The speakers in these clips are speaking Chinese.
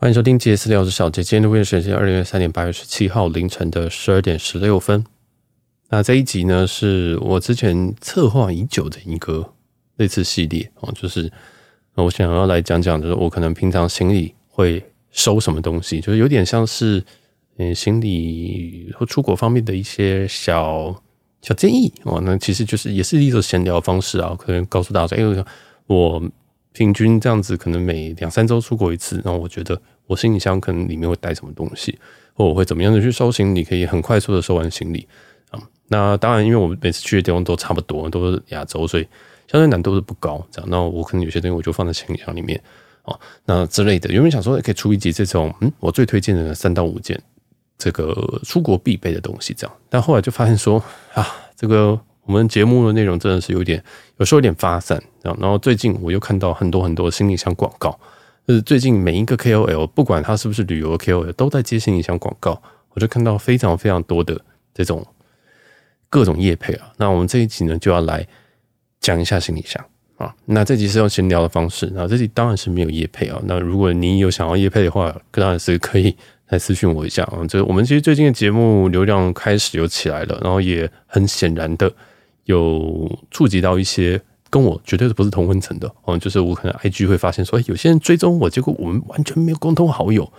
欢迎收听杰私聊，小杰。今天的录音时间是二零二三年八月十七号凌晨的十二点十六分。那这一集呢，是我之前策划已久的一个类似系列哦，就是我想要来讲讲，就是我可能平常行李会收什么东西，就是有点像是嗯行李或出国方面的一些小小建议哦。那其实就是也是一种闲聊方式啊，可能告诉大家，因为我。平均这样子，可能每两三周出国一次。然后我觉得我行李箱可能里面会带什么东西，或我会怎么样的去收行李，可以很快速的收完行李啊。那当然，因为我每次去的地方都差不多，都是亚洲，所以相对难度是不高。这样，那我可能有些东西我就放在行李箱里面啊，那之类的。有没有想说也可以出一集这种？嗯，我最推荐的三到五件这个出国必备的东西。这样，但后来就发现说啊，这个。我们节目的内容真的是有点，有时候有点发散，然后最近我又看到很多很多行李箱广告，就是最近每一个 KOL，不管他是不是旅游 KOL，都在接行李箱广告，我就看到非常非常多的这种各种业配啊。那我们这一集呢，就要来讲一下行李箱啊。那这集是用闲聊的方式，那这集当然是没有业配啊。那如果你有想要业配的话，当然是可以。来私讯我一下啊！这我们其实最近的节目流量开始有起来了，然后也很显然的有触及到一些跟我绝对不是同温层的哦，就是我可能 IG 会发现说，哎有些人追踪我，结果我们完全没有共同好友。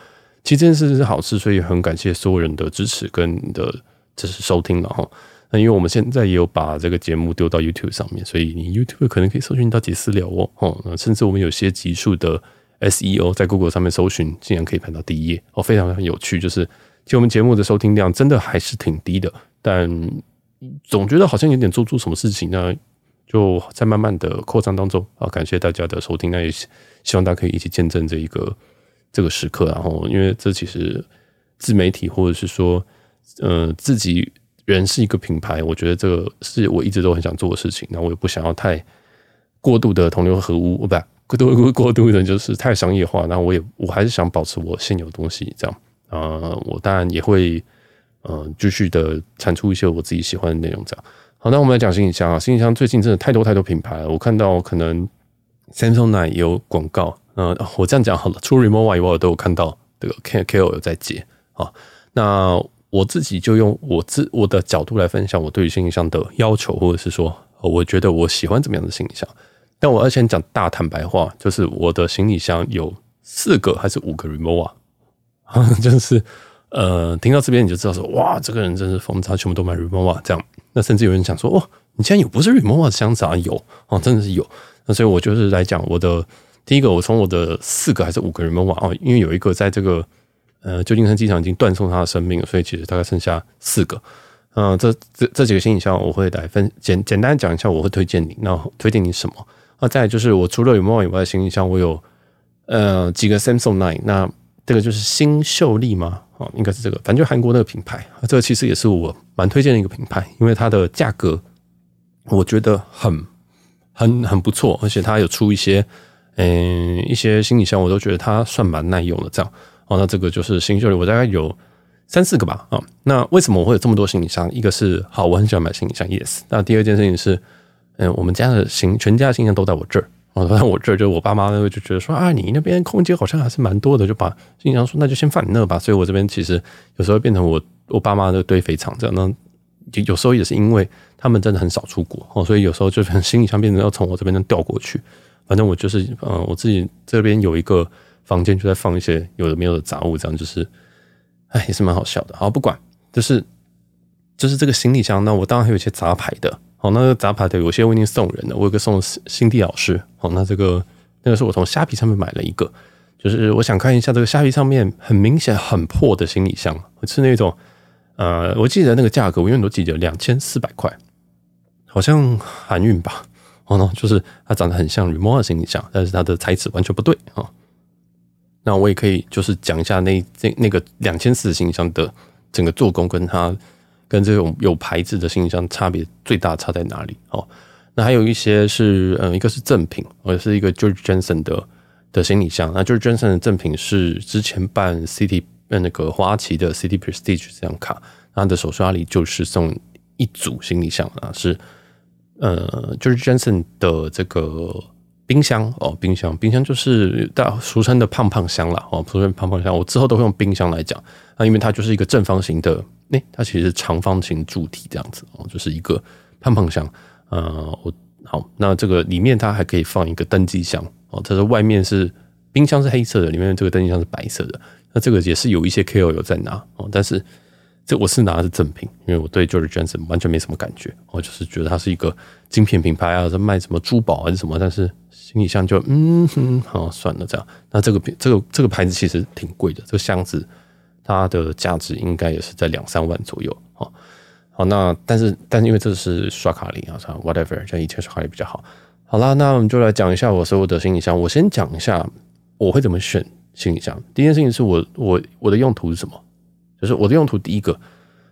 其实这件事是好事，所以很感谢所有人的支持跟的支持收听了哈。那因为我们现在也有把这个节目丢到 YouTube 上面，所以你 YouTube 可能可以搜寻到杰私聊哦，哦，甚至我们有些集数的。SEO 在 Google 上面搜寻，竟然可以排到第一页哦，非常有趣。就是，其实我们节目的收听量真的还是挺低的，但总觉得好像有点做出什么事情呢，就在慢慢的扩张当中啊。感谢大家的收听，那也希望大家可以一起见证这一个这个时刻。然后，因为这其实自媒体或者是说，呃，自己人是一个品牌，我觉得这个是我一直都很想做的事情。那我也不想要太过度的同流合污，不。过度过度的就是太商业化，那我也我还是想保持我现有的东西这样，呃，我当然也会呃继续的产出一些我自己喜欢的内容这样。好，那我们来讲行李箱啊，行李箱最近真的太多太多品牌了，我看到可能 Samsung 那有广告，呃，我这样讲好了，除 Remova 以外我都有看到这个 K K O 有在接啊。那我自己就用我自我的角度来分享我对于行李箱的要求，或者是说我觉得我喜欢怎么样的行李箱。但我要先讲大坦白话，就是我的行李箱有四个还是五个 remova，就是呃，听到这边你就知道说，哇，这个人真是疯，他全部都买 Remova 这样。那甚至有人讲说，哦，你竟然有不是 Remova 的箱子啊？有哦，真的是有。那所以我就是来讲我的第一个，我从我的四个还是五个 Remova 哦，因为有一个在这个呃旧金山机场已经断送他的生命了，所以其实大概剩下四个。嗯、这这这几个行李箱我会来分简简单讲一下，我会推荐你，那推荐你什么？那再就是我除了 Remova 以外的行李箱，我有呃几个 Samsung Nine 那这个就是新秀丽吗？哦，应该是这个，反正就韩国那个品牌，这个其实也是我蛮推荐的一个品牌，因为它的价格我觉得很很很不错，而且它有出一些嗯、一些行李箱，我都觉得它算蛮耐用的。这样哦，那这个就是新秀丽，我大概有三四个吧。啊，那为什么我会有这么多行李箱？一个是好，我很喜欢买行李箱，yes。那第二件事情是。嗯，我们家的行全家的行李箱都在我这儿，哦，在我这儿，就我爸妈呢就觉得说啊，你那边空间好像还是蛮多的，就把行李箱说那就先放你那吧。所以我这边其实有时候变成我我爸妈的堆肥场这样。那有时候也是因为他们真的很少出国哦，所以有时候就行李箱变成要从我这边调过去。反正我就是嗯，我自己这边有一个房间，就在放一些有的没有的杂物，这样就是哎也是蛮好笑的。好，不管就是就是这个行李箱，那我当然还有一些杂牌的。好，那个杂牌的有些我已经送人了，我有个送新地老师。好，那这个那个是我从虾皮上面买了一个，就是我想看一下这个虾皮上面很明显很破的行李箱，是那种呃，我记得那个价格我永远都记得两千四百块，好像韩运吧。哦，那就是它长得很像 Rimowa 行李箱，但是它的材质完全不对啊。那我也可以就是讲一下那那那个两千四的行李箱的整个做工跟它。跟这种有牌子的行李箱差别最大差在哪里？哦，那还有一些是，嗯，一个是赠品，我是一个 George Jensen 的的行李箱。那 George Jensen 的赠品是之前办 City 那个花旗的 City Prestige 这张卡，他的手刷里就是送一组行李箱啊，是呃 George Jensen 的这个冰箱哦，冰箱，冰箱就是大俗称的胖胖箱啦。哦，俗称胖胖箱，我之后都会用冰箱来讲那，因为它就是一个正方形的，那、它其实是长方形柱体这样子哦，就是一个胖胖箱。呃，我好，那这个里面它还可以放一个登机箱哦，它的外面是冰箱是黑色的，里面这个登机箱是白色的。那这个也是有一些 KOL 有在拿哦，但是。这我是拿的是正品，因为我对 George Jensen 完全没什么感觉，我就是觉得它是一个精品品牌啊，在卖什么珠宝还是什么，但是行李箱就嗯哼，好算了这样。那这个这个这个牌子其实挺贵的，这个箱子它的价值应该也是在两三万左右。好，好，那但是但是因为这是刷卡礼啊，算 whatever，像以前刷卡礼比较好。好啦，那我们就来讲一下我所有的行李箱。我先讲一下我会怎么选行李箱。第一件事情是我我我的用途是什么？就是我的用途，第一个，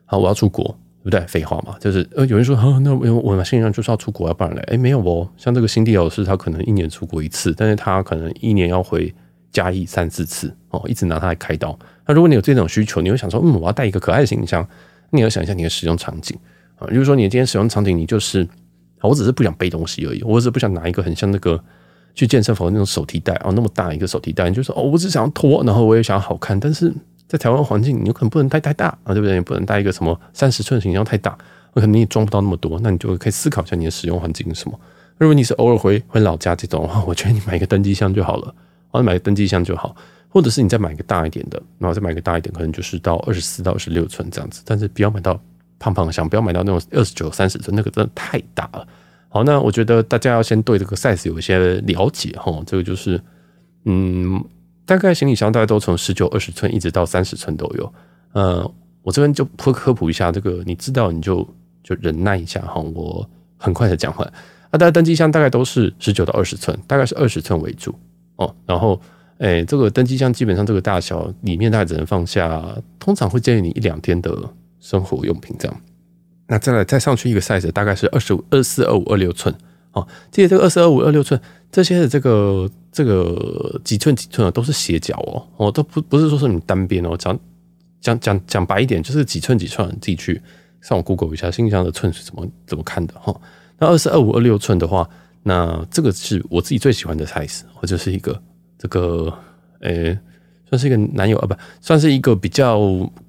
好，我要出国，不对？废话嘛，就是呃，有人说，那我我买行李箱就是要出国，要不然来，哎，没有哦，像这个新地老师，他可能一年出国一次，但是他可能一年要回嘉义三四次哦，一直拿它来开刀。那如果你有这种需求，你会想说，嗯，我要带一个可爱的行李箱，你要想一下你的使用场景啊，比如说你今天使用场景，你就是，我只是不想背东西而已，我只是不想拿一个很像那个去健身房那种手提袋哦，那么大一个手提袋，你就说哦，我只想要拖，然后我也想要好看，但是。在台湾环境，你有可能不能带太大啊，对不对？你不能带一个什么三十寸行李箱太大，可能你也装不到那么多。那你就可以思考一下你的使用环境是什么。如果你是偶尔回回老家这种的话，我觉得你买一个登机箱就好了，或者买个登机箱就好，或者是你再买一个大一点的，然后再买一个大一点，可能就是到二十四到二十六寸这样子。但是不要买到胖胖的箱，不要买到那种二十九、三十寸，那个真的太大了。好，那我觉得大家要先对这个 size 有一些了解哈。这个就是，嗯。大概行李箱大概都从十九、二十寸一直到三十寸都有。呃，我这边就科科普一下，这个你知道你就就忍耐一下哈。我很快的讲完。啊，大家登机箱大概都是十九到二十寸，大概是二十寸为主哦。然后，哎、这个登机箱基本上这个大小里面大概只能放下，通常会建议你一两天的生活用品这样。那再来再上去一个 size，大概是二十五、二四、二五、二六寸。哦，记得这个二四、二五、二六寸这些的这个。这个几寸几寸啊，都是斜角哦，哦，都不不是说是你单边哦，讲讲讲讲白一点，就是几寸几寸，自己去上网 Google 一下，行李箱的寸是怎么怎么看的哈。那二四二五二六寸的话，那这个是我自己最喜欢的 size，或者是一个这个诶，算是一个男友啊，不算是一个比较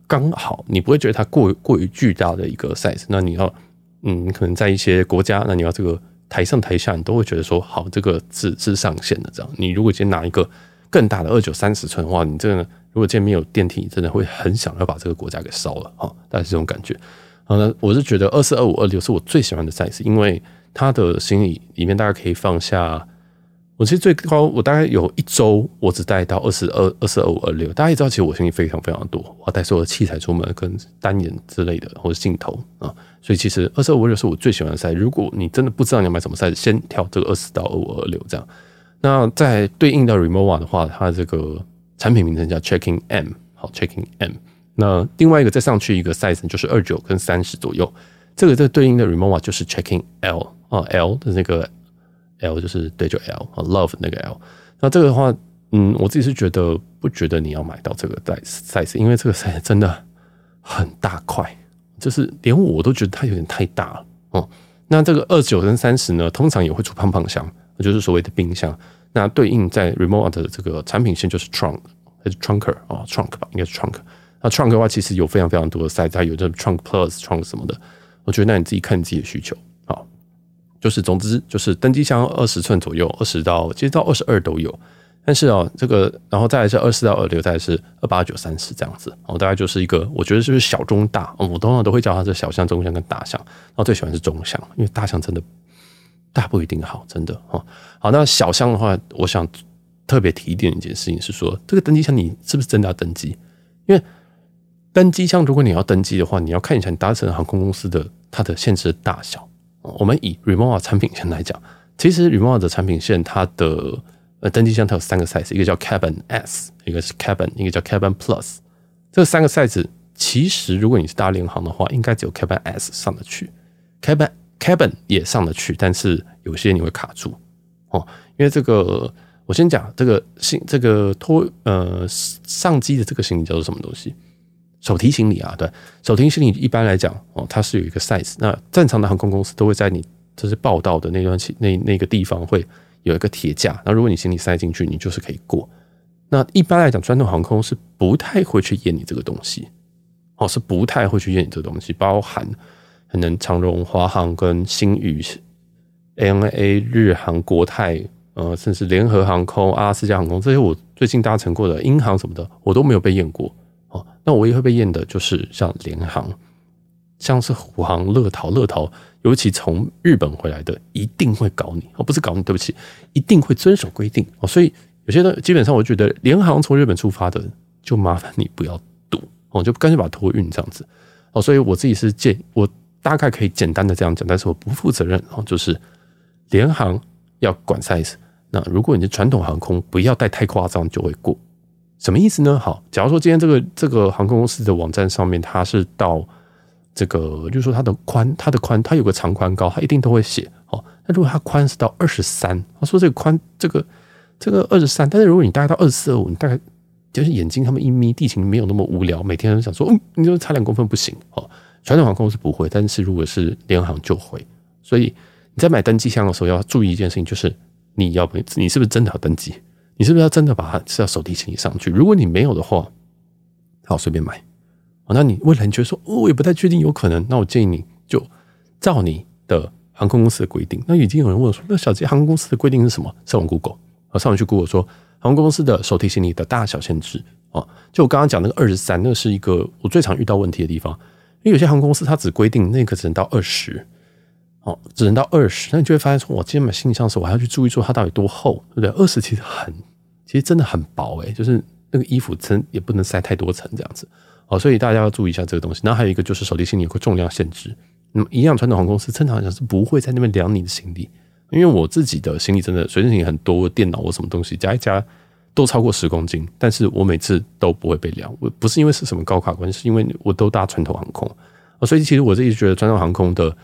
刚好，你不会觉得它过过于巨大的一个 size。那你要嗯，可能在一些国家，那你要这个。台上台下，你都会觉得说好，这个是是上限的。这样，你如果今天拿一个更大的二九三十寸的话，你这个如果今天没有电梯，你真的会很想要把这个国家给烧了啊。大概是这种感觉。好，那我是觉得二四二五二六是我最喜欢的 size，因为它的行李里面大概可以放下。我其实最高，我大概有一周，我只带到二十二、二四、二五、二六。大家也知道，其实我行李非常非常多，我要带所有的器材出门，跟单眼之类的，或者镜头啊。所以其实二四、二五、二六是我最喜欢的 size。如果你真的不知道你要买什么 size，先挑这个二四到二五、二六这样。那在对应到 Remova 的话，它这个产品名称叫 Checking M，好，Checking M。那另外一个再上去一个 size 就是二九跟三十左右，这个这对应的 Remova 就是 Checking L 啊，L 的那个。L 就是对，就 L 啊，Love 那个 L。那这个的话，嗯，我自己是觉得不觉得你要买到这个 size，size，因为这个 size 真的很大块，就是连我都觉得它有点太大了哦。那这个二九跟三十呢，通常也会出胖胖箱，就是所谓的冰箱。那对应在 remote 的这个产品线就是 Trunk 还是 Trunker 啊，Trunk 吧，应该是 Trunk。那 Trunk 的话，其实有非常非常多的 size，它有这 Trunk Plus、Trunk 什么的。我觉得那你自己看你自己的需求。就是，总之就是登机箱二十寸左右，二十到其实到二十二都有。但是哦，这个然后再来是二四到二六，再来是二八九三十这样子。哦，大概就是一个，我觉得就是小中大。我通常都会叫它是小箱、中箱跟大箱。然后最喜欢是中箱，因为大箱真的大不一定好，真的哦。好，那小箱的话，我想特别提一点一件事情是说，这个登机箱你是不是真的要登机？因为登机箱如果你要登机的话，你要看一下你搭乘航空公司的它的限制的大小。我们以 Rimowa 产品线来讲，其实 Rimowa 的产品线它的呃登机箱它有三个 size，一个叫 Cabin S，一个是 Cabin，一个叫 Cabin Plus。这三个 size 其实如果你是搭联航的话，应该只有 Cabin S 上得去，Cabin Cabin 也上得去，但是有些你会卡住哦，因为这个我先讲这个行这个托呃上机的这个行李叫做什么东西？手提行李啊，对，手提行李一般来讲哦，它是有一个 size。那正常的航空公司都会在你就是报到的那段期那那个地方会有一个铁架，那如果你行李塞进去，你就是可以过。那一般来讲，传统航空是不太会去验你这个东西，哦，是不太会去验你这个东西，包含可能长荣、华航跟新宇、ANA、日航、国泰，呃，甚至联合航空、阿拉斯加航空这些，我最近搭乘过的英航什么的，我都没有被验过。那我唯一会被验的就是像联航，像是虎航、乐桃、乐桃，尤其从日本回来的，一定会搞你哦，不是搞你，对不起，一定会遵守规定哦，所以。有些的基本上，我觉得联航从日本出发的，就麻烦你不要赌哦，就干脆把它托运这样子哦。所以我自己是建议，我大概可以简单的这样讲，但是我不负责任哦。就是联航要管 size，那如果你是传统航空，不要带太夸张，就会过。什么意思呢？好，假如说今天这个这个航空公司的网站上面，它是到这个，就是说它的宽，它的宽，它有个长宽高，它一定都会写哦。那如果它宽是到二十三，他说这个宽这个。这个二十三，但是如果你大概到二十四、二五，你大概就是眼睛他们一眯，地勤没有那么无聊，每天都想说，嗯，你就差两公分不行哦。传统航空是不会，但是如果是联航就会。所以你在买登机箱的时候要注意一件事情，就是你要不你是不是真的要登机？你是不是要真的把它是要手提行李上去？如果你没有的话，好随便买。哦，那你未来你觉得说，哦，我也不太确定，有可能，那我建议你就照你的航空公司的规定。那已经有人问我说，那小杰航空公司的规定是什么？上网 Google。我上网去 Google 说，航空公司的手提行李的大小限制啊，就我刚刚讲那个二十三，那是一个我最常遇到问题的地方。因为有些航空公司它只规定那个只能到二十，哦，只能到二十，那你就会发现说，我今天买行李箱的时候，我还要去注意说它到底多厚，对不对？二十其实很，其实真的很薄诶，就是那个衣服真也不能塞太多层这样子哦，所以大家要注意一下这个东西。然后还有一个就是手提行李有个重量限制，那么一样传统航空公司正常来讲是不会在那边量你的行李。因为我自己的行李真的随身行李很多，电脑或什么东西加一加都超过十公斤，但是我每次都不会被量。我不是因为是什么高卡关系，是因为我都搭传统航空，所以其实我自己觉得传统航空的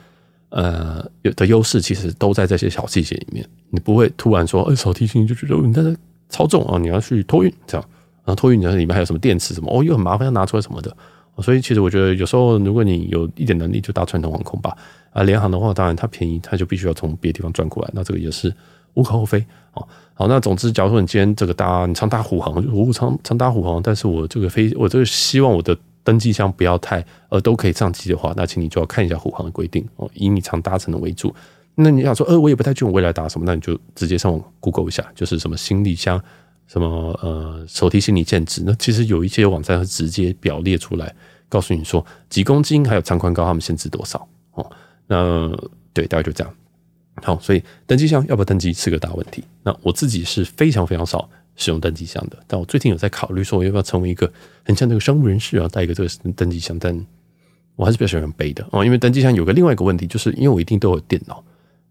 呃有的优势其实都在这些小细节里面。你不会突然说，哎，手提行李就觉得你在这超重啊，你要去托运这样，然后托运你里面还有什么电池什么哦，又很麻烦要拿出来什么的。所以其实我觉得有时候如果你有一点能力，就搭传统航空吧。啊，联航的话，当然它便宜，它就必须要从别的地方转过来，那这个也是无可厚非哦。好，那总之，假如说你今天这个搭，你常搭虎航，我常常搭虎航，但是我这个飞，我这个希望我的登机箱不要太呃都可以上机的话，那请你就要看一下虎航的规定哦，以你常搭乘的为主。那你想说，呃，我也不太确定未来打什么，那你就直接上网 Google 一下，就是什么行李箱，什么呃手提行李限制，那其实有一些网站会直接表列出来，告诉你说几公斤还有长宽高，他们限制多少哦。那对，大概就这样。好，所以登机箱要不要登机是个大问题。那我自己是非常非常少使用登机箱的，但我最近有在考虑说，我要不要成为一个很像那个商务人士啊，带一个这个登机箱。但我还是比较喜欢背的哦，因为登机箱有个另外一个问题，就是因为我一定都有电脑。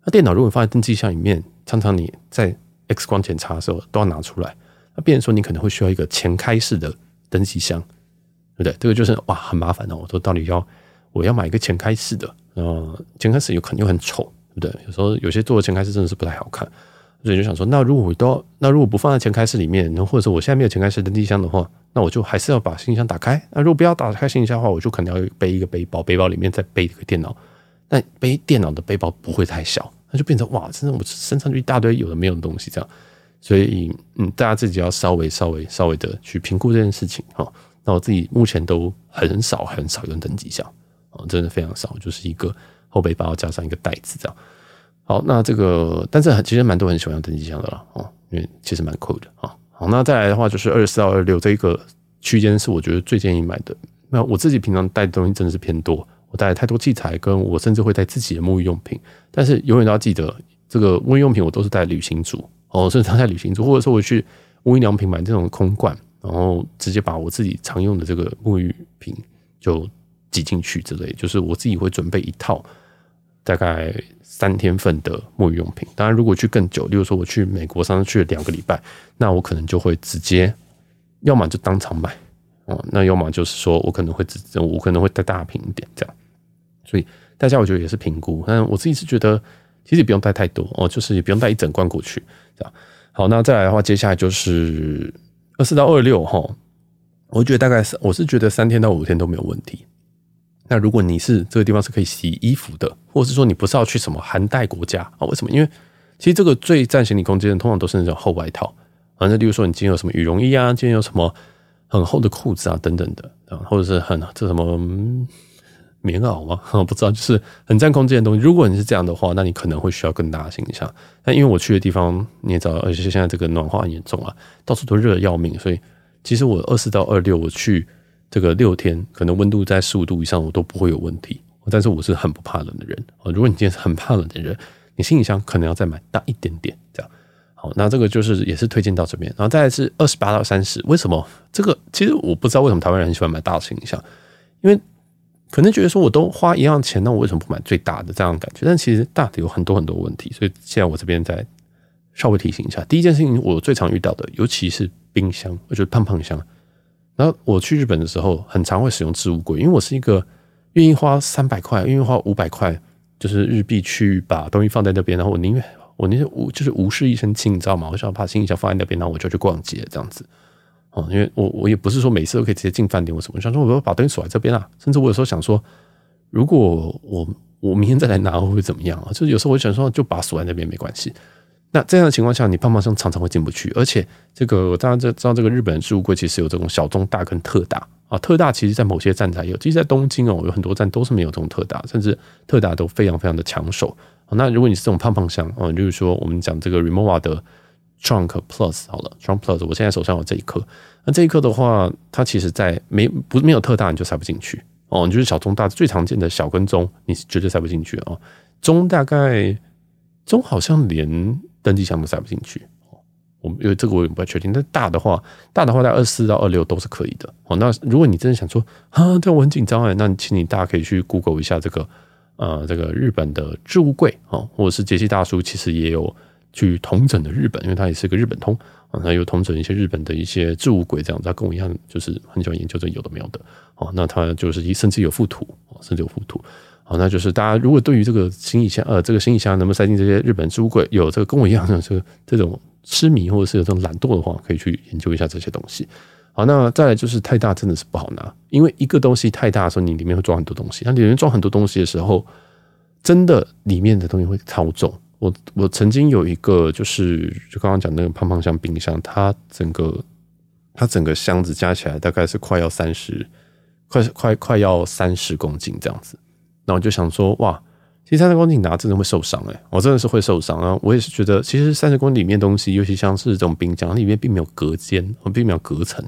那电脑如果放在登机箱里面，常常你在 X 光检查的时候都要拿出来，那变成说你可能会需要一个前开式的登机箱，对不对？这个就是哇，很麻烦哦。我说到底要我要买一个前开式的。呃，前开式有可能又很丑，对不对？有时候有些做的前开式真的是不太好看，所以就想说，那如果我都那如果不放在前开式里面，然后或者说我现在没有前开式登机箱的话，那我就还是要把行李箱打开。那如果不要打开行李箱的话，我就可能要背一个背包，背包里面再背一个电脑。但背电脑的背包不会太小，那就变成哇，真的我身上就一大堆有的没有的东西这样。所以嗯，大家自己要稍微稍微稍微的去评估这件事情哈。那我自己目前都很少很少用登机箱。哦，真的非常少，就是一个后背包加上一个袋子这样。好，那这个，但是很其实蛮多人喜欢用登机箱的啦，哦，因为其实蛮酷的啊。好，那再来的话就是二十四到二十六这一个区间是我觉得最建议买的。那我自己平常带的东西真的是偏多，我带太多器材，跟我甚至会带自己的沐浴用品。但是永远都要记得，这个沐浴用品我都是带旅行组哦，甚至带旅行组，或者说我去无印良品买这种空罐，然后直接把我自己常用的这个沐浴品就。挤进去之类，就是我自己会准备一套大概三天份的沐浴用品。当然，如果去更久，例如说我去美国上次去了两个礼拜，那我可能就会直接，要么就当场买哦，那要么就是说我可能会只我可能会带大瓶一点这样。所以大家我觉得也是评估，但我自己是觉得其实也不用带太多哦，就是也不用带一整罐过去这样。好，那再来的话，接下来就是二四到二六哈，我觉得大概是我是觉得三天到五天都没有问题。那如果你是这个地方是可以洗衣服的，或者是说你不是要去什么寒带国家啊？为什么？因为其实这个最占行李空间的，通常都是那种厚外套。反正，例如说你今天有什么羽绒衣啊，今天有什么很厚的裤子啊，等等的啊，或者是很这什么棉袄吗？我不知道，就是很占空间的东西。如果你是这样的话，那你可能会需要更大的行李箱。但因为我去的地方你也知道，而且现在这个暖化很严重啊，到处都热得要命，所以其实我二四到二六我去这个六天，可能温度在十五度以上，我都不会有问题。但是我是很不怕冷的人。如果你今天是很怕冷的人，你行李箱可能要再买大一点点，这样。好，那这个就是也是推荐到这边，然后再来是二十八到三十。为什么这个？其实我不知道为什么台湾人很喜欢买大行李箱，因为可能觉得说我都花一样钱，那我为什么不买最大的这样的感觉？但其实大的有很多很多问题，所以现在我这边再稍微提醒一下。第一件事情，我最常遇到的，尤其是冰箱，我觉得胖胖箱。然后我去日本的时候，很常会使用置物柜，因为我是一个愿意花三百块，愿意花五百块，就是日币去把东西放在那边，然后我宁愿。我那些无就是无事一身轻，你知道吗？我想要把行李箱放在那边，然后我就去逛街这样子。哦，因为我我也不是说每次都可以直接进饭店或什么，想说我要把东西锁在这边啊。甚至我有时候想说，如果我我明天再来拿会不会怎么样啊？就是有时候我想说，就把锁在那边没关系。那这样的情况下，你胖胖箱常常会进不去，而且这个大家知道这个日本的置物柜其实有这种小、中、大跟特大啊。特大其实在某些站才有，其实在东京哦，有很多站都是没有这种特大，甚至特大都非常非常的抢手。那如果你是这种胖胖箱哦，就是说我们讲这个 Rimowa 的 Trunk Plus 好了，Trunk Plus，我现在手上有这一颗。那这一颗的话，它其实在没不是没有特大你就塞不进去哦。你就是小中大最常见的小跟中，你是绝对塞不进去哦。中大概中好像连登机箱都塞不进去哦。我因为这个我也不太确定。但大的话，大的话在二四到二六都是可以的哦。那如果你真的想说啊，这我很紧张哎，那请你大家可以去 Google 一下这个。呃，这个日本的置物柜啊，或者是杰西大叔，其实也有去统整的日本，因为他也是个日本通啊，他有统整一些日本的一些置物柜这样子。他跟我一样，就是很喜欢研究这有的没有的哦。那他就是一甚至有附图，甚至有附图。好，那就是大家如果对于这个行李箱，呃，这个行李箱能不能塞进这些日本置物柜，有这个跟我一样的这个这种痴迷，或者是有这种懒惰的话，可以去研究一下这些东西。好，那再来就是太大真的是不好拿，因为一个东西太大的时候，你里面会装很多东西。那里面装很多东西的时候，真的里面的东西会超重。我我曾经有一个就是就刚刚讲那个胖胖箱冰箱，它整个它整个箱子加起来大概是快要三十，快快快要三十公斤这样子。那我就想说，哇，其实三十公斤拿真的会受伤诶、我真的是会受伤啊。我也是觉得，其实三十公斤里面东西，尤其像是这种冰箱，里面并没有隔间，并没有隔层。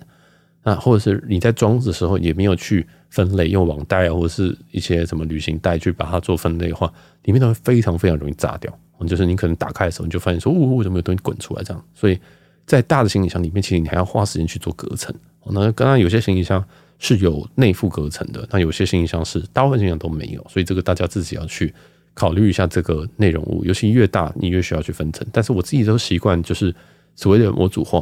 啊，或者是你在装的时候也没有去分类，用网袋啊，或者是一些什么旅行袋去把它做分类的话，里面都会非常非常容易炸掉。就是你可能打开的时候，你就发现说，呜、哦，为什么有东西滚出来这样？所以在大的行李箱里面，其实你还要花时间去做隔层。那刚刚有些行李箱是有内附隔层的，那有些行李箱是大部分行李箱都没有，所以这个大家自己要去考虑一下这个内容物。尤其越大，你越需要去分层。但是我自己都习惯就是所谓的模组化。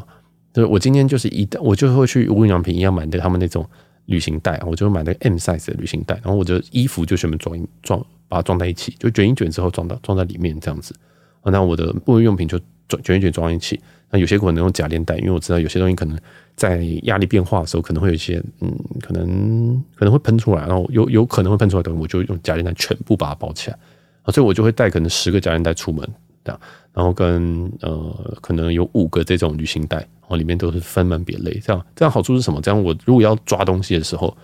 就是，我今天就是一，我就会去无印良品一样买的他们那种旅行袋，我就买那个 M size 的旅行袋，然后我的衣服就全部装装，把它装在一起，就卷一卷之后装到装在里面这样子。那我的沐浴用品就卷卷一卷装一起。那有些可能用夹链袋，因为我知道有些东西可能在压力变化的时候可能会有一些嗯，可能可能会喷出来，然后有有可能会喷出来的，我就用夹链袋全部把它包起来啊，所以我就会带可能十个夹链袋出门这样。然后跟呃，可能有五个这种旅行袋，然后里面都是分门别类，这样这样好处是什么？这样我如果要抓东西的时候，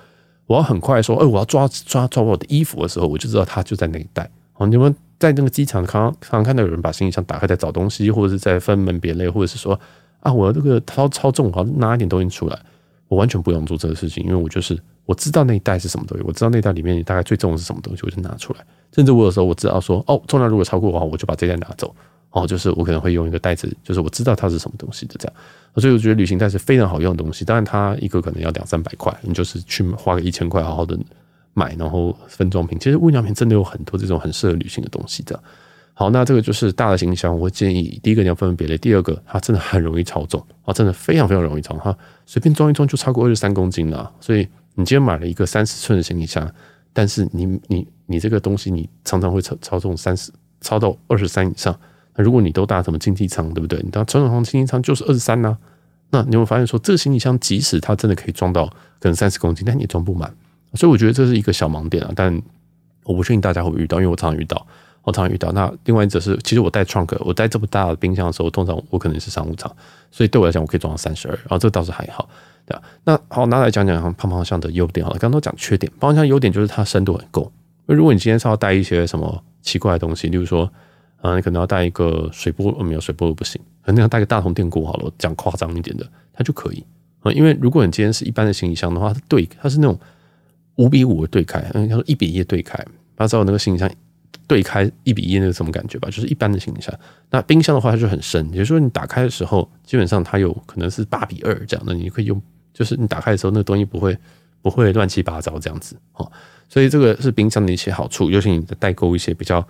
我要很快说，哎，我要抓抓抓我的衣服的时候，我就知道它就在那一袋。哦，你们在那个机场常常看到有人把行李箱打开在找东西，或者是在分门别类，或者是说啊，我这个超超重，我要拿一点东西出来，我完全不用做这个事情，因为我就是我知道那一袋是什么东西，我知道那袋里面大概最重的是什么东西，我就拿出来。甚至我有时候我知道说，哦，重量如果超过的话，我就把这袋拿走。哦，就是我可能会用一个袋子，就是我知道它是什么东西的这样，所以我觉得旅行袋是非常好用的东西。当然，它一个可能要两三百块，你就是去花个一千块好好的买，然后分装瓶。其实无印良品真的有很多这种很适合旅行的东西的。好，那这个就是大的行李箱，我会建议第一个你要分门别类，第二个它真的很容易超重啊，真的非常非常容易超重，它随便装一装就超过二十三公斤了。所以你今天买了一个三十寸的行李箱，但是你你你这个东西你常常会超超重三十，超到二十三以上。如果你都搭什么经济舱，对不对？你搭传统舱经济舱就是二十三呐。那你会发现说，这个行李箱即使它真的可以装到可能三十公斤，但你也装不满。所以我觉得这是一个小盲点啊。但我不确定大家会不会遇到，因为我常常遇到。我常常遇到。那另外一则是，其实我带 trunk，我带这么大的冰箱的时候，通常我可能是商务舱，所以对我来讲，我可以装到三十二，然后这倒是还好，对吧？那好，拿来讲讲胖胖箱的优点好了。刚刚都讲缺点，胖胖箱优点就是它深度很够。那如果你今天是要带一些什么奇怪的东西，例如说，啊，你可能要带一个水波，没有水波炉不行，可能要带个大铜电锅好了，讲夸张一点的，它就可以啊。因为如果你今天是一般的行李箱的话，它对，它是那种五比五的对开，嗯，他说一比一对开，大家知道那个行李箱对开一比一那个什么感觉吧？就是一般的行李箱。那冰箱的话，它就很深，也就是说你打开的时候，基本上它有可能是八比二这样的，你可以用，就是你打开的时候，那个东西不会不会乱七八糟这样子哦。所以这个是冰箱的一些好处，尤其你的代购一些比较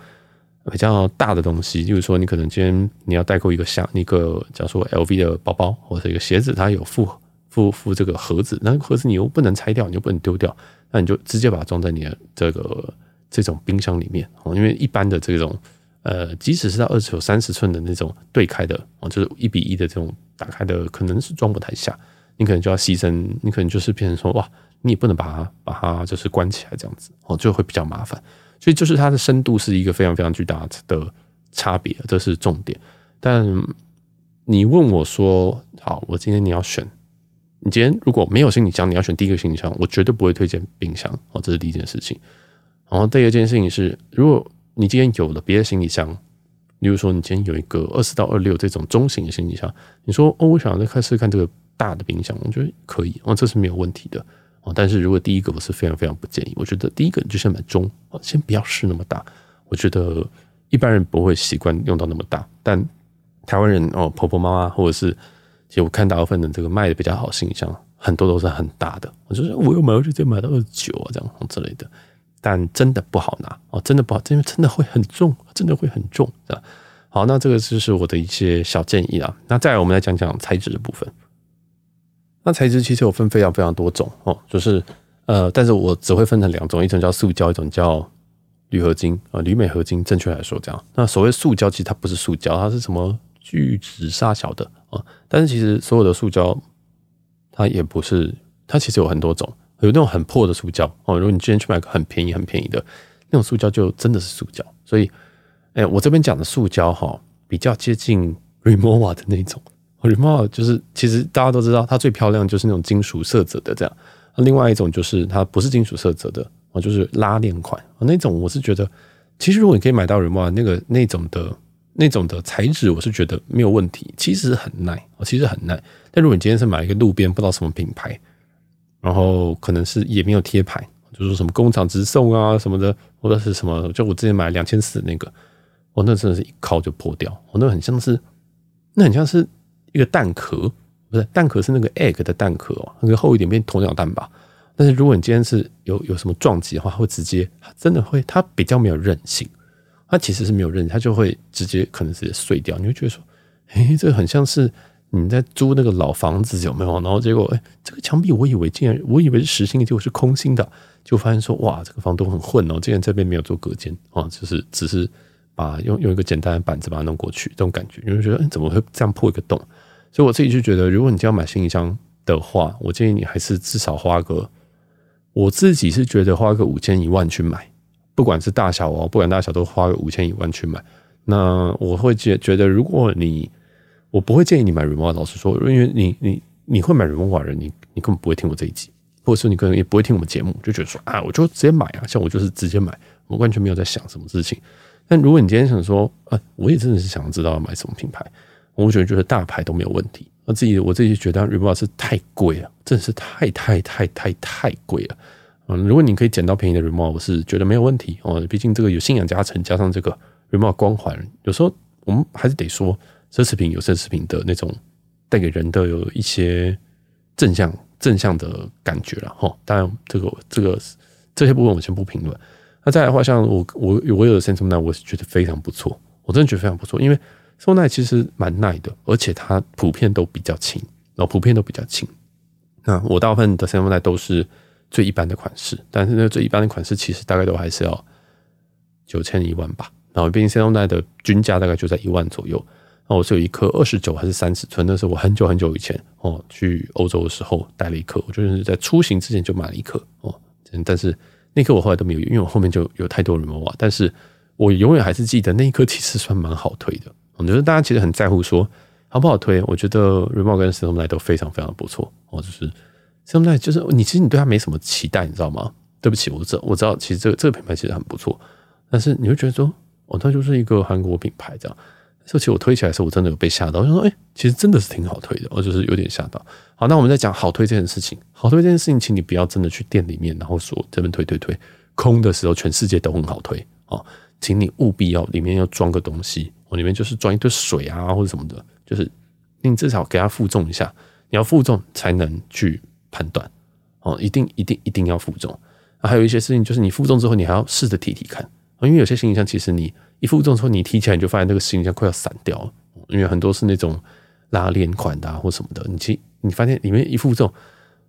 比较大的东西，就是说你可能今天你要代购一个箱，一个假如说 LV 的包包或者一个鞋子，它有附附附这个盒子，那盒子你又不能拆掉，你又不能丢掉，那你就直接把它装在你的这个这种冰箱里面哦。因为一般的这种呃，即使是到二十九、三十寸的那种对开的哦，就是一比一的这种打开的，可能是装不太下，你可能就要牺牲，你可能就是变成说哇。你也不能把它把它就是关起来这样子哦，就会比较麻烦。所以就是它的深度是一个非常非常巨大的差别，这是重点。但你问我说，好，我今天你要选，你今天如果没有行李箱，你要选第一个行李箱，我绝对不会推荐冰箱哦，这是第一件事情。然后第二件事情是，如果你今天有了别的行李箱，例如说你今天有一个二四到二六这种中型的行李箱，你说哦，我想要再开始看这个大的冰箱，我觉得可以哦，这是没有问题的。哦，但是如果第一个我是非常非常不建议，我觉得第一个你就先买中哦，先不要试那么大。我觉得一般人不会习惯用到那么大，但台湾人哦，婆婆妈妈或者是，其实我看大部分的这个卖的比较好行李箱，很多都是很大的。我就是我又买回去直接买到二十九啊这样之类的，但真的不好拿哦，真的不好，因为真的会很重，真的会很重，是吧？好，那这个就是我的一些小建议啦。那再来我们来讲讲材质的部分。那材质其实有分非常非常多种哦，就是呃，但是我只会分成两种，一种叫塑胶，一种叫铝合金啊，铝镁合金，正确来说这样。那所谓塑胶，其实它不是塑胶，它是什么聚酯杀小的啊。但是其实所有的塑胶，它也不是，它其实有很多种，有那种很破的塑胶哦。如果你之前去买个很便宜很便宜的那种塑胶，就真的是塑胶。所以，哎，我这边讲的塑胶哈，比较接近 Remova 的那种。Rimowa 就是，其实大家都知道，它最漂亮就是那种金属色泽的这样。另外一种就是它不是金属色泽的，啊，就是拉链款那种。我是觉得，其实如果你可以买到 Rimowa 那个那种的那种的材质，我是觉得没有问题，其实很耐，其实很耐。但如果你今天是买一个路边不知道什么品牌，然后可能是也没有贴牌，就是什么工厂直送啊什么的，或者是什么，就我之前买两千四那个，我那真的是一敲就破掉，我那很像是，那很像是。一个蛋壳不是蛋壳，是那个 egg 的蛋壳哦，那个厚一点变鸵鸟蛋吧。但是如果你今天是有有什么撞击的话，会直接真的会，它比较没有韧性，它其实是没有韧性，它就会直接可能直接碎掉。你会觉得说，诶，这个很像是你在租那个老房子有没有？然后结果，诶，这个墙壁我以为竟然我以为是实心的，结果是空心的，就发现说，哇，这个房东很混哦，竟然这边没有做隔间啊，就是只是把用用一个简单的板子把它弄过去，这种感觉，你会觉得，诶，怎么会这样破一个洞？所以我自己就觉得，如果你要买行李箱的话，我建议你还是至少花个，我自己是觉得花个五千一万去买，不管是大小哦，不管大小都花个五千一万去买。那我会觉觉得，如果你，我不会建议你买 Rimowa，老实说，因为你你你会买 Rimowa 人，你你根本不会听我这一集，或者说你可能也不会听我们节目，就觉得说啊，我就直接买啊，像我就是直接买，我完全没有在想什么事情。但如果你今天想说，啊，我也真的是想知道要买什么品牌。我觉得觉得大牌都没有问题，我自己我自己觉得 remo 是太贵了，真的是太太太太太贵了。嗯，如果你可以捡到便宜的 remo，我是觉得没有问题哦。毕竟这个有信仰加成，加上这个 remo 光环，有时候我们还是得说奢侈品有奢侈品的那种带给人的有一些正向正向的感觉了哈。当然，这个这个这些部分我先不评论。那再来的话，像我我我有的 Samsonite，我是觉得非常不错，我真的觉得非常不错，因为。收纳其实蛮耐的，而且它普遍都比较轻，然后普遍都比较轻。那我大部分的收纳都是最一般的款式，但是那最一般的款式其实大概都还是要九千一万吧。然后毕竟收纳的均价大概就在一万左右。那我是有一颗二十九还是三十寸，那是我很久很久以前哦去欧洲的时候带了一颗，我就是在出行之前就买了一颗哦。但是那颗我后来都没有用，因为我后面就有太多 Rimowa，但是。我永远还是记得那一颗其实算蛮好推的。我觉得大家其实很在乎说好不好推。我觉得 Reebok 跟 System 都非常非常不错哦，就是 System 就是你其实你对它没什么期待，你知道吗？对不起，我知我知道，其实这个这个品牌其实很不错，但是你会觉得说哦，它就是一个韩国品牌这样。所以其实我推起来的时候，我真的有被吓到，我就说哎，其实真的是挺好推的，我就是有点吓到。好，那我们再讲好推这件事情，好推这件事情，请你不要真的去店里面，然后说这边推推推空的时候，全世界都很好推哦。请你务必要里面要装个东西，我里面就是装一堆水啊或者什么的，就是你至少给它负重一下，你要负重才能去判断哦，一定一定一定要负重。还有一些事情就是你负重之后，你还要试着提提看，因为有些行李箱其实你一负重之后，你提起来你就发现那个行李箱快要散掉了，因为很多是那种拉链款的或什么的，你其你发现里面一负重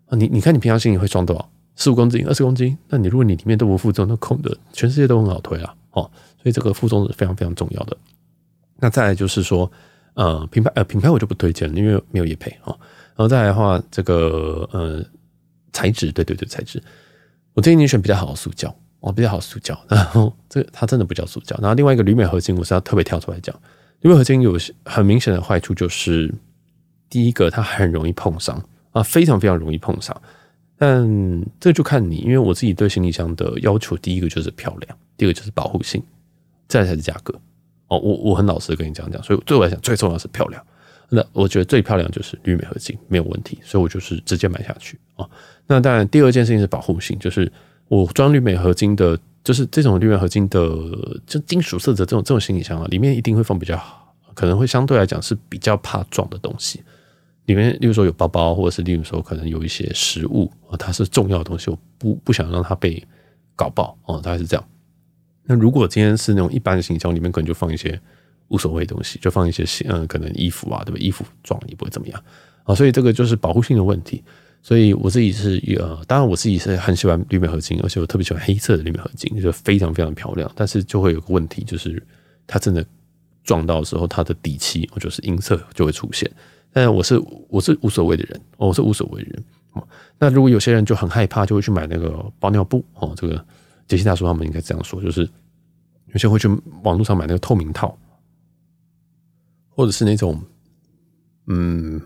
啊，你你看你平常行李会装多少？十五公斤、二十公斤，那你如果你里面都不负重，那空的全世界都很好推啊。哦，所以这个负重是非常非常重要的。那再来就是说，呃，品牌呃品牌我就不推荐了，因为没有业配哦。然后再来的话，这个呃材质，对对对，材质，我建议你选比较好的塑胶哦，比较好塑胶。然后这个它真的不叫塑胶。然后另外一个铝镁合金，我是要特别跳出来讲，铝镁合金有很明显的坏处，就是第一个它很容易碰伤啊，非常非常容易碰伤。但这就看你，因为我自己对行李箱的要求，第一个就是漂亮。第二个就是保护性，再来才是价格哦。我我很老实跟你讲讲，所以对我来讲最重要是漂亮。那我觉得最漂亮就是铝镁合金，没有问题，所以我就是直接买下去啊。那当然，第二件事情是保护性，就是我装铝镁合金的，就是这种铝镁合金的，就金属色泽这种这种行李箱啊，里面一定会放比较好，可能会相对来讲是比较怕撞的东西。里面，例如说有包包，或者是例如说可能有一些食物啊，它是重要的东西，我不不想让它被搞爆哦，大概是这样。那如果今天是那种一般的行李箱，里面可能就放一些无所谓的东西，就放一些嗯，可能衣服啊，对吧？衣服撞也不会怎么样啊，所以这个就是保护性的问题。所以我自己是呃，当然我自己是很喜欢铝镁合金，而且我特别喜欢黑色的铝镁合金，就非常非常漂亮。但是就会有个问题，就是它真的撞到的时候，它的底漆或者是音色就会出现。但我是我是无所谓的人，我是无所谓的人。那如果有些人就很害怕，就会去买那个包尿布哦，这个。杰西大叔他们应该这样说，就是有些会去网络上买那个透明套，或者是那种，嗯，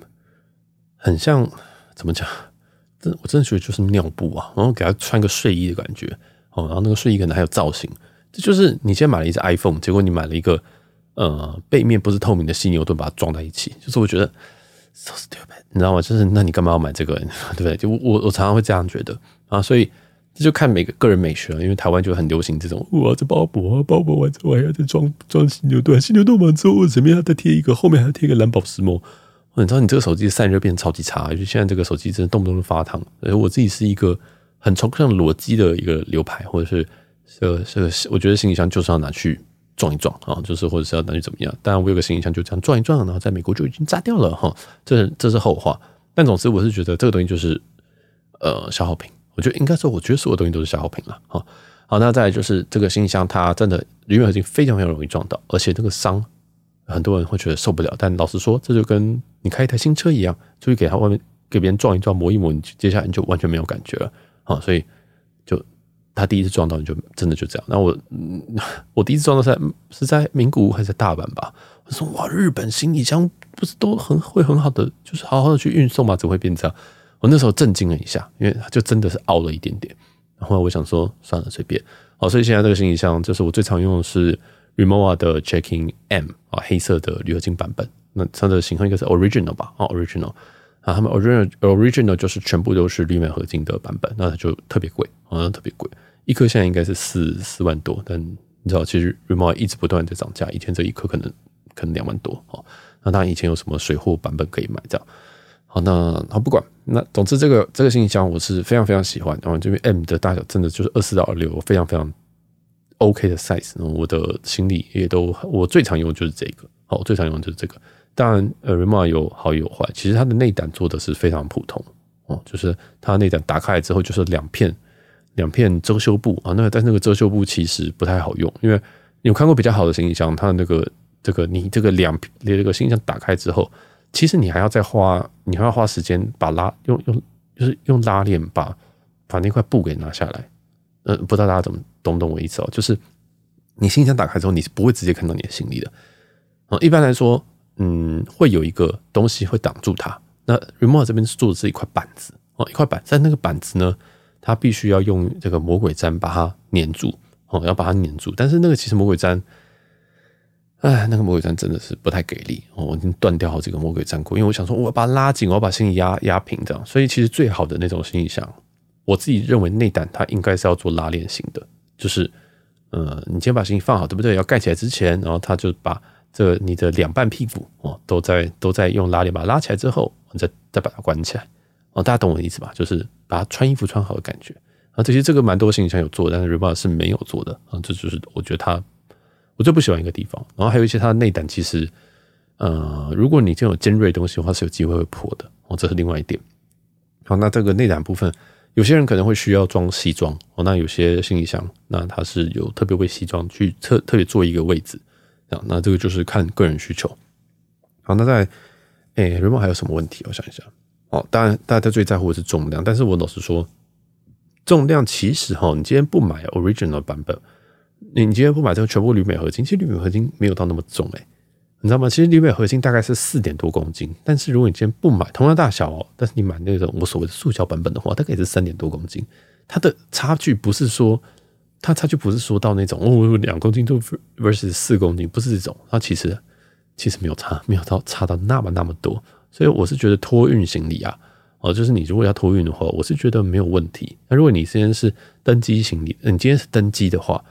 很像怎么讲？真我真的觉得就是尿布啊，然后给他穿个睡衣的感觉哦，然后那个睡衣可能还有造型，这就是你今天买了一只 iPhone，结果你买了一个呃背面不是透明的犀牛盾，把它装在一起，就是我觉得 so stupid，你知道吗？就是那你干嘛要买这个？对不对？就我我常常会这样觉得啊，所以。这就看每个个人美学了，因为台湾就很流行这种，哇，这包膜，包膜完之后还要再装装犀牛盾，犀牛盾完之后前面还要再贴一个，后面还要贴一个蓝宝石膜。你知道你这个手机散热变超级差，就现在这个手机真的动不动就发烫。而我自己是一个很崇尚裸机的一个流派，或者是这个这个，我觉得行李箱就是要拿去撞一撞啊，就是或者是要拿去怎么样。当然，我有个行李箱就这样撞一撞，然后在美国就已经炸掉了哈，这这是后话。但总之，我是觉得这个东西就是呃消耗品。我觉得应该说，我觉得所有东西都是消耗品了。好，好，那再来就是这个行李箱，它真的铝合金非常非常容易撞到，而且那个伤很多人会觉得受不了。但老实说，这就跟你开一台新车一样，就去给他外面给别人撞一撞、磨一磨，你接下来你就完全没有感觉了。好，所以就他第一次撞到，你就真的就这样。那我我第一次撞到在是在名古屋还是在大阪吧？我说哇，日本行李箱不是都很会很好的，就是好好的去运送嘛，怎么会变这样？我那时候震惊了一下，因为就真的是凹了一点点。然后我想说，算了，随便。好，所以现在这个行李箱就是我最常用的是 r e m o a 的 Checking M 啊，黑色的铝合金版本。那它的型号应该是 Original 吧？哦，Original 啊，他们 Original Original 就是全部都是铝镁合金的版本，那它就特别贵，好像特别贵，一颗现在应该是四四万多。但你知道，其实 r e m o a 一直不断在涨价，以前这一颗可能可能两万多。哦，那它以前有什么水货版本可以买这样。好，那好不管，那总之这个这个行李箱我是非常非常喜欢。然后这边 M 的大小真的就是二四到二六，非常非常 OK 的 size。我的行李也都我最常用就是这个，好，最常用就是这个。当然，呃，Rima 有好有坏。其实它的内胆做的是非常普通哦，就是它内胆打开来之后就是两片两片遮羞布啊。那但那个遮羞布其实不太好用，因为有看过比较好的行李箱，它的那个这个你这个两片这个行李箱打开之后。其实你还要再花，你还要花时间把拉用用就是用拉链把把那块布给拿下来。呃，不知道大家怎么懂不懂我意思哦？就是你行李箱打开之后，你是不会直接看到你的行李的。嗯，一般来说，嗯，会有一个东西会挡住它。那 remote 这边是做的是一块板子哦，一块板，但那个板子呢，它必须要用这个魔鬼毡把它粘住哦，要把它粘住。但是那个其实魔鬼毡，哎，那个魔鬼毡真的是不太给力哦，我已经断掉好几个魔鬼毡过，因为我想说我要把它拉紧，我要把行李压压平这样。所以其实最好的那种行李箱，我自己认为内胆它应该是要做拉链型的，就是呃，你先把行李放好，对不对？要盖起来之前，然后它就把。这个你的两半屁股哦，都在都在用拉链把它拉起来之后，再再把它关起来哦，大家懂我的意思吧？就是把它穿衣服穿好的感觉啊。这些这个蛮多行李箱有做，但是 r e b o t 是没有做的啊。这就是我觉得它我最不喜欢一个地方。然后还有一些它的内胆，其实呃，如果你这种尖锐东西的话，是有机会会破的哦。这是另外一点。好，那这个内胆部分，有些人可能会需要装西装哦。那有些行李箱，那它是有特别为西装去特特别做一个位置。那这个就是看个人需求。好，那在诶，Rimowa 还有什么问题？我想一下。哦，当然大家最在乎的是重量，但是我老实说，重量其实哈，你今天不买 Original 版本，你今天不买这个全部铝镁合金，其实铝镁合金没有到那么重诶，你知道吗？其实铝镁合金大概是四点多公斤，但是如果你今天不买同样大小哦，但是你买那种我所谓的塑胶版本的话，大概也是三点多公斤，它的差距不是说。它差距不是说到那种哦，两公斤就 versus 四公斤，不是这种。它其实其实没有差，没有到差到那么那么多。所以我是觉得托运行李啊，哦，就是你如果要托运的话，我是觉得没有问题。那如果你今天是登机行李，你今天是登机的话，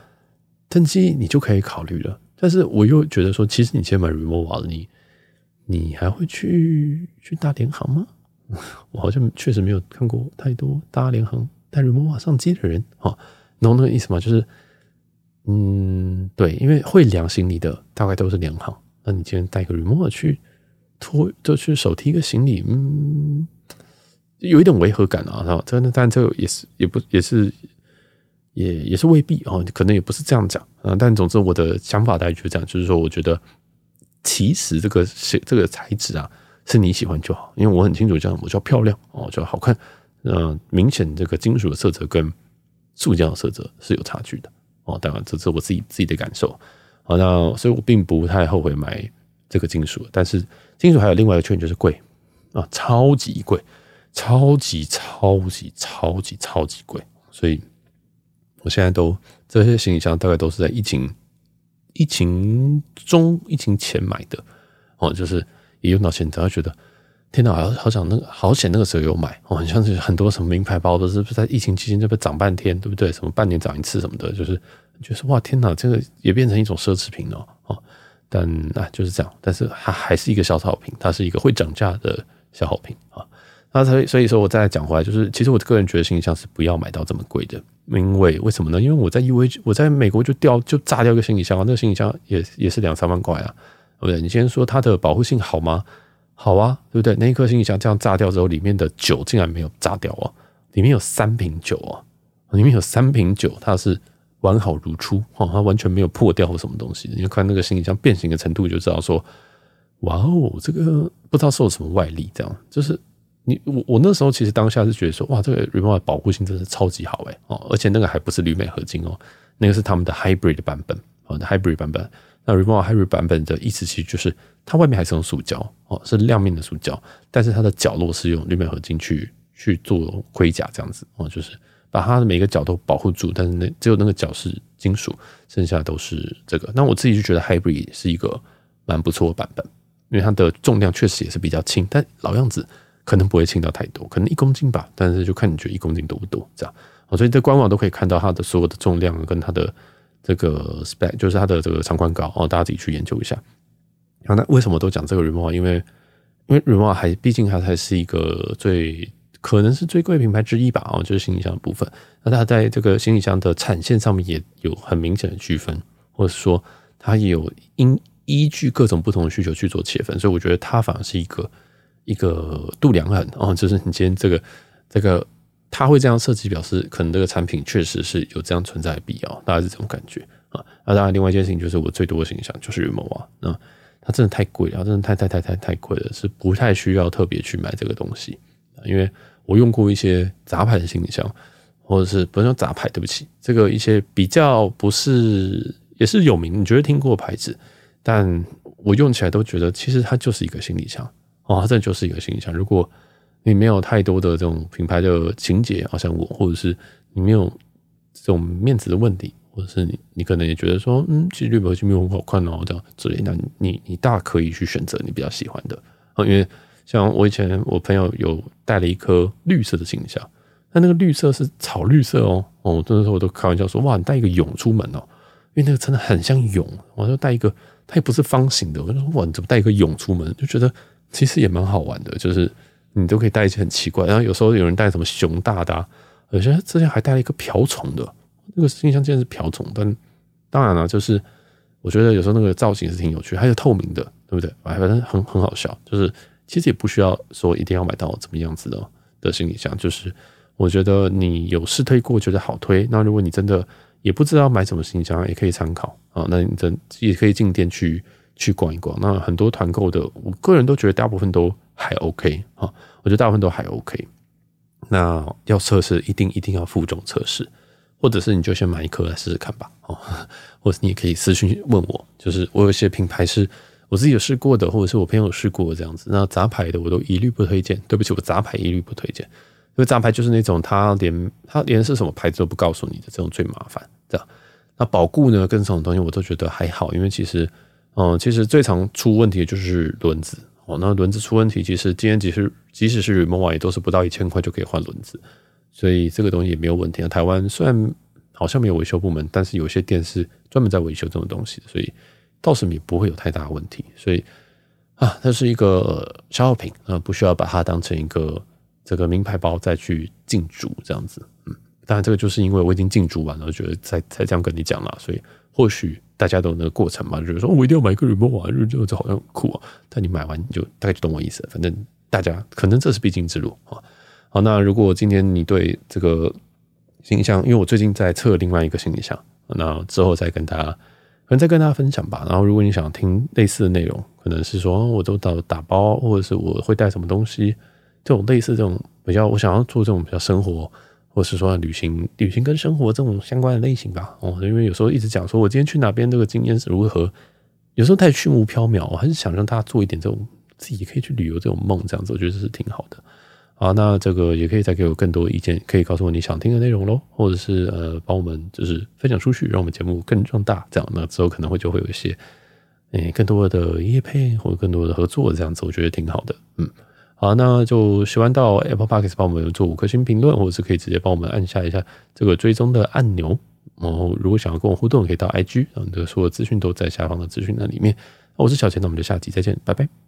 登机你就可以考虑了。但是我又觉得说，其实你先买 remova 了，你你还会去去搭联航吗？我好像确实没有看过太多搭联航带 remova 上机的人啊。懂那个意思吗？就是，嗯，对，因为会量行李的大概都是联行。那你今天带个 remova 去拖，就去手提一个行李，嗯，有一点违和感啊。然后这那但这个也是也不也是也也是未必哦，可能也不是这样讲啊。但总之我的想法大概就是这样，就是说，我觉得其实这个是这个材质啊，是你喜欢就好。因为我很清楚这样，我叫漂亮哦，叫好看。嗯，明显这个金属的色泽跟。塑胶的色泽是有差距的哦，当然这是我自己自己的感受。好，那所以我并不太后悔买这个金属，但是金属还有另外一个缺点就是贵啊，超级贵，超级超级超级超级贵。所以我现在都这些行李箱大概都是在疫情疫情中、疫情前买的哦，就是也用到现在，觉得。天哪，好好想那个，好险那个时候有买哦，很像是很多什么名牌包都是在疫情期间就被涨半天，对不对？什么半年涨一次什么的，就是就是哇，天哪，这个也变成一种奢侈品了哦。但啊，就是这样，但是它还是一个消耗品，它是一个会涨价的消耗品啊。那所以所以说，我再讲回来，就是其实我个人觉得行李箱是不要买到这么贵的，因为为什么呢？因为我在 UA 我在美国就掉就炸掉一个行李箱啊，那个行李箱也也是两三万块啊，对不对？你先说它的保护性好吗？好啊，对不对？那一颗行李箱这样炸掉之后，里面的酒竟然没有炸掉啊！里面有三瓶酒啊，里面有三瓶酒，它是完好如初哦，它完全没有破掉或什么东西。你就看那个行李箱变形的程度，就知道说，哇哦，这个不知道受什么外力，这样就是你我我那时候其实当下是觉得说，哇，这个 Rimowa 保护性真是超级好诶哦，而且那个还不是铝镁合金哦，那个是他们的 Hybrid 版本哦，Hybrid 版本。那 Rimowa Hybrid 版本的意思其实就是它外面还是用塑胶哦，是亮面的塑胶，但是它的角落是用铝镁合金去去做盔甲这样子哦，就是把它的每个角都保护住，但是那只有那个角是金属，剩下都是这个。那我自己就觉得 Hybrid 是一个蛮不错的版本，因为它的重量确实也是比较轻，但老样子可能不会轻到太多，可能一公斤吧，但是就看你觉得一公斤多不多这样哦。所以在官网都可以看到它的所有的重量跟它的。这个 spec 就是它的这个长宽高哦，大家自己去研究一下。好，那为什么都讲这个 Rimowa？因为因为 Rimowa 还毕竟它才是一个最可能是最贵品牌之一吧哦，就是行李箱的部分。那它在这个行李箱的产线上面也有很明显的区分，或者说它也有因依据各种不同的需求去做切分，所以我觉得它反而是一个一个度量衡哦，就是你今天这个这个。他会这样设计，表示可能这个产品确实是有这样存在的必要，大概是这种感觉啊。那当然，另外一件事情就是我最多的形象就是 Rimowa，那它真的太贵了，真的太太太太太贵了，是不太需要特别去买这个东西。因为我用过一些杂牌的行李箱，或者是不是说杂牌，对不起，这个一些比较不是也是有名，你觉得听过牌子，但我用起来都觉得其实它就是一个行李箱哦，这就是一个形象。如果你没有太多的这种品牌的情节，好像我，或者是你没有这种面子的问题，或者是你你可能也觉得说，嗯，其实绿宝石没有很好看哦，这样之类，那你你大可以去选择你比较喜欢的啊，因为像我以前我朋友有带了一颗绿色的形象，但那个绿色是草绿色哦，哦，那时候我都开玩笑说，哇，你带一个蛹出门哦。因为那个真的很像蛹，我就带一个，它也不是方形的。我说哇，你怎么带一个蛹出门？就觉得其实也蛮好玩的，就是你都可以带一些很奇怪。然后有时候有人带什么熊大的，有些之前还带了一个瓢虫的，那个行李箱竟然是瓢虫。但当然了，就是我觉得有时候那个造型是挺有趣，还有透明的，对不对？反正很很好笑。就是其实也不需要说一定要买到怎么样子的的行李箱，就是我觉得你有试推过，觉得好推。那如果你真的也不知道买什么行李箱，也可以参考啊。那你真也可以进店去去逛一逛。那很多团购的，我个人都觉得大部分都还 OK 啊。我觉得大部分都还 OK。那要测试，一定一定要负重测试，或者是你就先买一颗来试试看吧。哦，或者你也可以私讯问我，就是我有些品牌是我自己有试过的，或者是我朋友试过这样子。那杂牌的我都一律不推荐。对不起，我杂牌一律不推荐。因为杂牌就是那种他连他连是什么牌子都不告诉你的，这种最麻烦。这样，那保固呢，跟这种东西我都觉得还好，因为其实，嗯，其实最常出问题的就是轮子哦。那轮子出问题，其实今天即使即使是 Rimowa 也都是不到一千块就可以换轮子，所以这个东西也没有问题。那台湾虽然好像没有维修部门，但是有些店是专门在维修这种东西，所以倒是也不会有太大问题。所以啊，它是一个消耗品啊，不需要把它当成一个。这个名牌包再去进驻这样子，当然这个就是因为我已经进驻完了，我觉得才才这样跟你讲了，所以或许大家都有那个过程嘛，就是说我一定要买一个 Rimowa，就就好像很酷啊，但你买完你就大概就懂我意思，反正大家可能这是必经之路啊。好，那如果今天你对这个行李箱，因为我最近在测另外一个行李箱，那之后再跟大家，可能再跟大家分享吧。然后如果你想听类似的内容，可能是说我都到打包，或者是我会带什么东西。这种类似这种比较，我想要做这种比较生活，或是说旅行、旅行跟生活这种相关的类型吧。哦，因为有时候一直讲说我今天去哪边，这个经验是如何，有时候太虚无缥缈，我还是想让大家做一点这种自己可以去旅游这种梦，这样子我觉得是挺好的。好，那这个也可以再给我更多意见，可以告诉我你想听的内容喽，或者是呃帮我们就是分享出去，让我们节目更壮大。这样，那之后可能会就会有一些诶更多的业配或者更多的合作，这样子我觉得挺好的。嗯。好，那就喜欢到 Apple Podcast 帮我们做五颗星评论，或者是可以直接帮我们按下一下这个追踪的按钮。然后，如果想要跟我互动，可以到 IG，然后你的所有资讯都在下方的资讯栏里面。我是小钱，那我们就下集再见，拜拜。